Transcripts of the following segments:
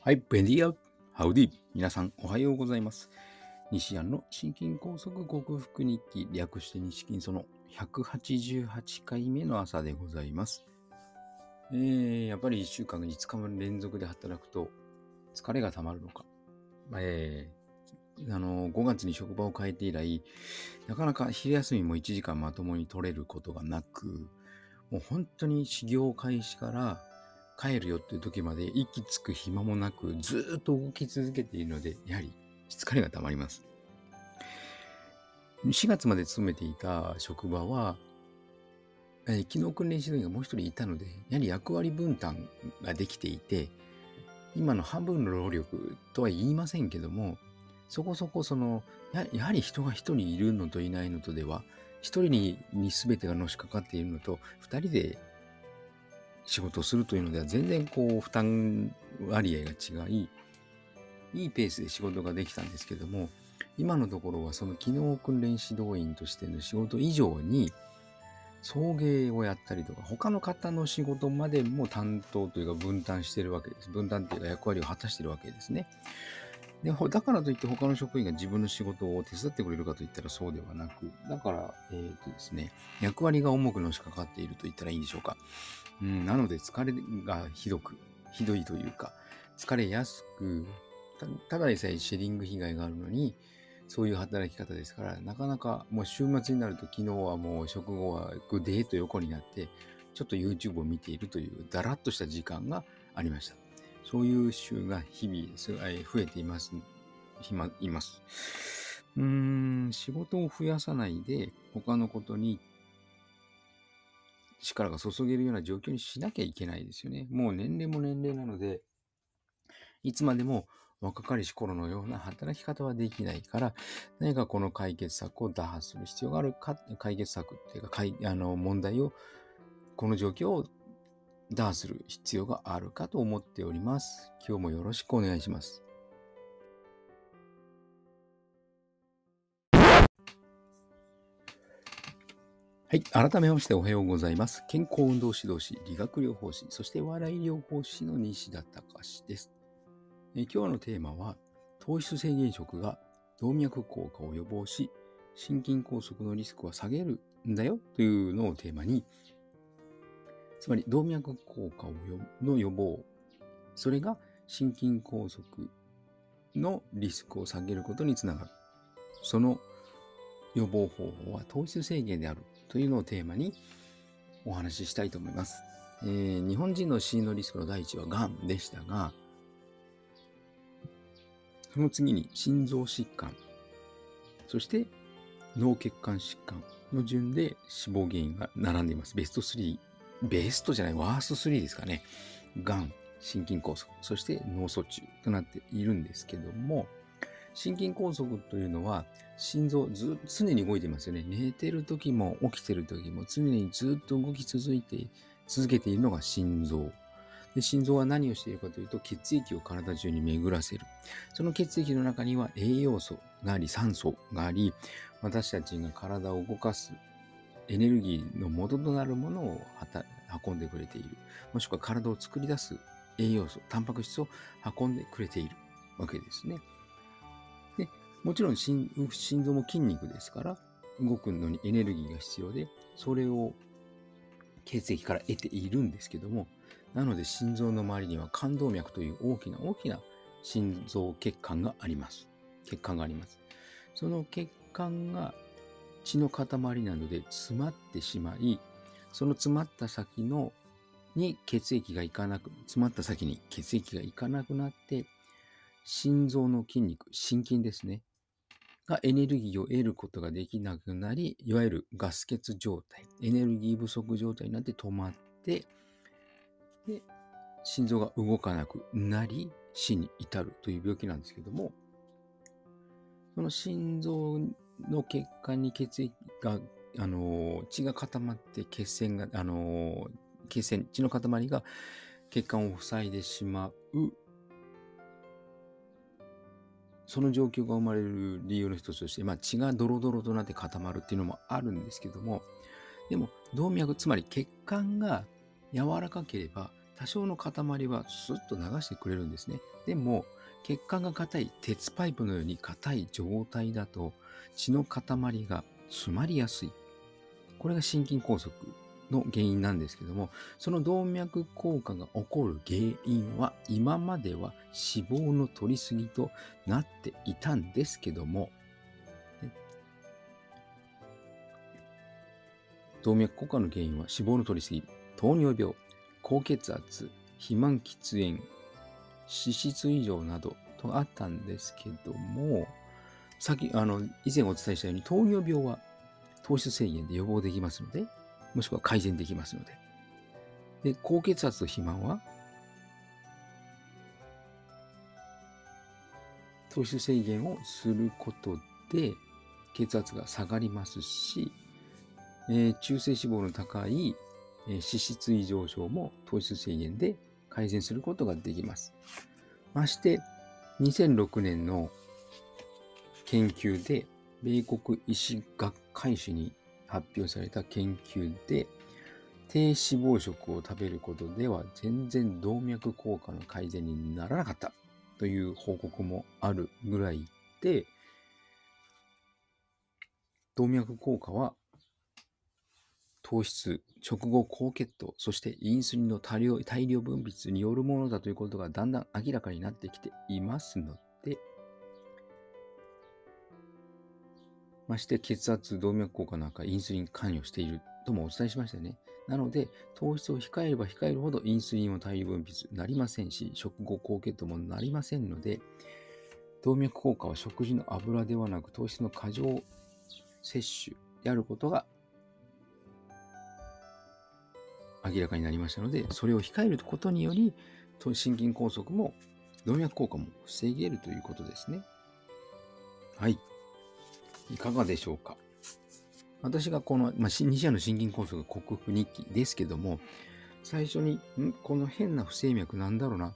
はい、ベンディア、ハウディ。皆さん、おはようございます。西安の心筋梗塞克服日記、略して西筋その188回目の朝でございます。えー、やっぱり1週間5日も連続で働くと疲れが溜まるのか。えー、あの、5月に職場を変えて以来、なかなか昼休みも1時間まともに取れることがなく、もう本当に修行開始から帰るよっていう時まで息つく暇もなくずっと動き続けているので、やはり疲れが溜まります。4月まで勤めていた職場は、えー機能訓練指導員がもう一人いたので、やはり役割分担ができていて、今の半分の労力とは言いませんけども、そこそこその、ややはり人が一人いるのといないのとでは、一人にに全てがのしかかっているのと、二人で仕事をするというのでは全然こう負担割合が違い、いいペースで仕事ができたんですけども、今のところはその機能訓練指導員としての仕事以上に、送迎をやったりとか、他の方の仕事までも担当というか分担してるわけです。分担というか役割を果たしてるわけですね。で、だからといって他の職員が自分の仕事を手伝ってくれるかといったらそうではなく、だから、えっ、とですね、役割が重くのしかかっていると言ったらいいんでしょうか。うん、なので疲れがひどく、ひどいというか、疲れやすく、ただでさえシェリング被害があるのに、そういう働き方ですから、なかなかもう週末になると昨日はもう食後はぐでーと横になって、ちょっと YouTube を見ているというだらっとした時間がありました。そういう週が日々すえ増えています。今います。うーん、仕事を増やさないで他のことに力が注げるような状況にしなきゃいけないですよね。もう年齢も年齢なので、いつまでも若かりし頃のような働き方はできないから、何かこの解決策を打破する必要があるか、解決策っていうか、解あの問題を、この状況を打破する必要があるかと思っております。今日もよろしくお願いします。はい。改めましておはようございます。健康運動指導士、理学療法士、そして笑い療法士の西田隆です。え今日のテーマは、糖質制限食が動脈硬化を予防し、心筋梗塞のリスクは下げるんだよというのをテーマに、つまり動脈硬化をの予防、それが心筋梗塞のリスクを下げることにつながる。その予防方法は糖質制限であるというのをテーマにお話ししたいと思います。えー日本人の死因のリスクの第一はがんでしたが、その次に心臓疾患、そして脳血管疾患の順で死亡原因が並んでいます。ベスト3、ベストじゃない、ワースト3ですかね。がん、心筋梗塞、そして脳卒中となっているんですけども、心筋梗塞というのは心臓ず常に動いてますよね。寝てる時も起きてる時も常にずっと動き続いて続けているのが心臓。で心臓は何をしているかというと血液を体中に巡らせる。その血液の中には栄養素があり酸素があり私たちが体を動かすエネルギーの元となるものを運んでくれている。もしくは体を作り出す栄養素、タンパク質を運んでくれているわけですね。でもちろん心心臓も筋肉ですから動くのにエネルギーが必要でそれを血液から得ているんですけどもなので心臓の周りには冠動脈という大きな大きな心臓血管があります血管がありますその血管が血の塊なので詰まってしまいその詰まった先のに血液がいかなく詰まった先に血液がいかなくなって心臓の筋肉、心筋ですね。がエネルギーを得ることができなくなり、いわゆるガス欠状態、エネルギー不足状態になって止まって、で、心臓が動かなくなり、死に至るという病気なんですけども、その心臓の血管に血液が、あの、血が固まって血栓が、あの、血栓、血の塊が血管を塞いでしまうその状況が生まれる理由の一つとして、まあ、血がドロドロとなって固まるっていうのもあるんですけども、でも動脈、つまり血管が柔らかければ多少の塊はスッと流してくれるんですね。でも、血管が硬い鉄パイプのように硬い状態だと血の塊が詰まりやすい。これが心筋梗塞の原因なんですけども、その動脈硬化が起こる原因は今までは脂肪の取りすぎとなっていたんですけども、動脈硬化の原因は脂肪の取りすぎ、糖尿病、高血圧、肥満喫煙、脂質異常などとあったんですけども、先、あの、以前お伝えしたように糖尿病は糖質制限で予防できますので、もしくは改善できますので。で、高血圧と肥満は糖質制限をすることで血圧が下がりますし、えー、中性脂肪の高い、えー、脂質異常症も糖質制限で改善することができます。まして、2006年の研究で、米国医師学会誌に発表された研究で、低脂肪食を食べることでは全然動脈硬化の改善にならなかったという報告もあるぐらいで、動脈硬化は糖質、食後高血糖、そしてインスリンの大量大量分泌によるものだということがだんだん明らかになってきていますのでまして血圧、動脈硬化なんかインスリン関与しているともお伝えしましたね。なので、糖質を控えれば控えるほどインスリンも大量分泌なりませんし、食後高血糖もなりませんので、動脈硬化は食事の油ではなく糖質の過剰摂取であることが明らかになりましたので、それを控えることにより、心筋梗塞も動脈硬化も防げるということですね。はい。いかがでしょうか？私がこの、まあ、西矢の心筋梗塞克服日記ですけども、最初に、ん？この変な不整脈なんだろうな。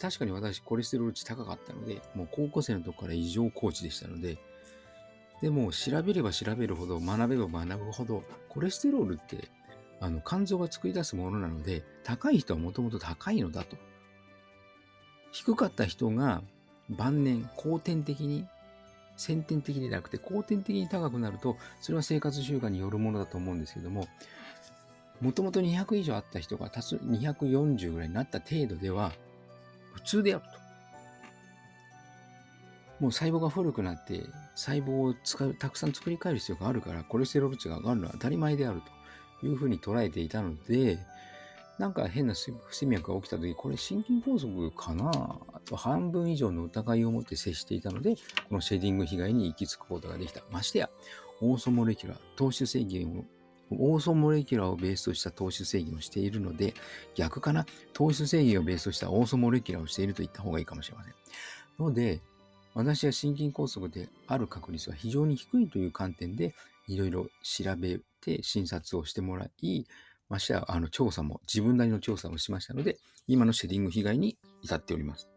確かに私、コレステロール値高かったので、もう高校生の時から異常コーチでしたので、でも調べれば調べるほど、学べば学ぶほど、コレステロールってあの、肝臓が作り出すものなので、高い人はもともと高いのだと。低かった人が晩年、後天的に、先天的でなくて後天的に高くなると、それは生活習慣によるものだと思うんですけども、もともと200以上あった人が足す240ぐらいになった程度では、普通であると。もう細胞が古くなって、細胞を使う、たくさん作り変える必要があるから、コレステロール値が上がるのは当たり前であると。いうふうに捉えていたので、なんか変な不整脈が起きた時、これ心筋梗塞かなと半分以上の疑いを持って接していたので、このシェディング被害に行き着くことができた。ましてや、orthomolecular、糖質制限を、 orthomolecular をベースとした糖質制限をしているので、逆かな？糖質制限をベースとした orthomolecular をしていると言った方がいいかもしれません。ので、私は心筋梗塞である確率は非常に低いという観点で、いろいろ調べて診察をしてもらい、ましてや、あの、調査も、自分なりの調査をしましたので、今の shedding 被害に至っております。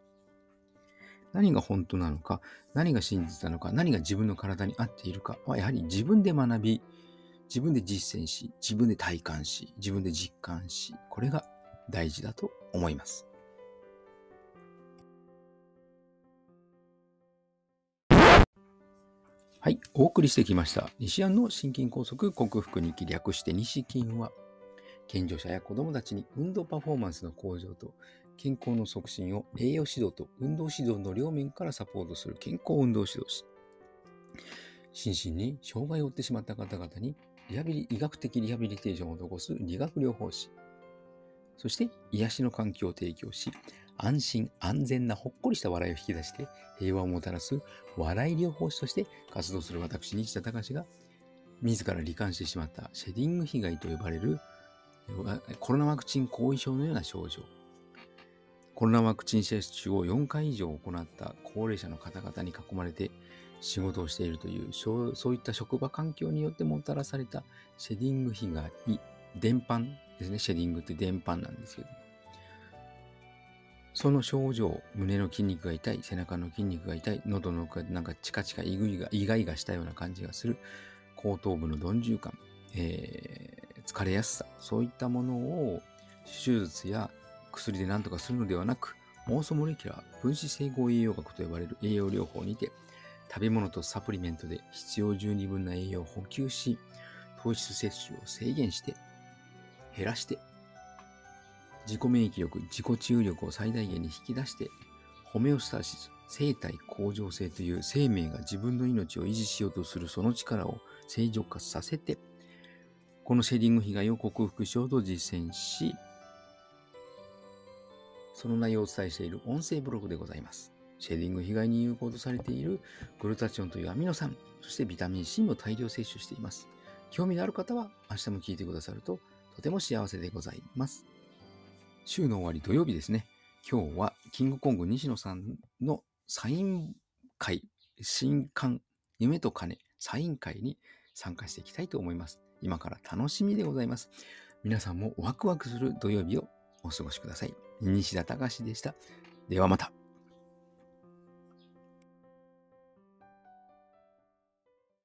何が本当なのか、何が真実なのか、何が自分の体に合っているかは、やはり自分で学び、自分で実践し、自分で体感し、自分で実感し、これが大事だと思います。はい、お送りしてきました。西安の心筋梗塞克服に略して西筋は、健常者や子供たちに運動パフォーマンスの向上と健康の促進を栄養指導と運動指導の両面からサポートする健康運動指導士。心身に障害を負ってしまった方々にリハビリ医学的リハビリテーションを施す理学療法士。そして癒しの環境を提供し、安心安全なほっこりした笑いを引き出して平和をもたらす笑い療法士として活動する私、西田隆が自ら罹患してしまったシェディング被害と呼ばれるコロナワクチン後遺症のような症状。コロナワクチン接種を4回以上行った高齢者の方々に囲まれて仕事をしているというそういった職場環境によってもたらされたシェディング被害、伝播ですね。シェディングって伝播なんですけどその症状、胸の筋肉が痛い、背中の筋肉が痛い、喉の奥がなんかチカチカイグイが、イガイガしたような感じがする、後頭部の鈍重感、えー、疲れやすさ、そういったものを手術や薬で何とかするのではなく、妄想モレキュラー分子整合栄養学と呼ばれる栄養療法にて、食べ物とサプリメントで必要十二分な栄養を補給し、糖質摂取を制限して、減らして、自己免疫力、自己治癒力を最大限に引き出して、ホメオスタシス、生体向上性という生命が自分の命を維持しようとするその力を正常化させて、このシェーディング被害を克服しようと実践し、その内容をお伝えしている音声ブログでございます。シェーディング被害に有効とされているグルタチオンというアミノ酸、そしてビタミン C も大量摂取しています。興味のある方は明日も聞いてくださるととても幸せでございます。週の終わり土曜日ですね。今日はキングコング西野さんのサイン会、新刊、夢と金、サイン会に参加していきたいと思います。今から楽しみでございます。皆さんもワクワクする土曜日をお過ごしください。西田隆でした。ではまた。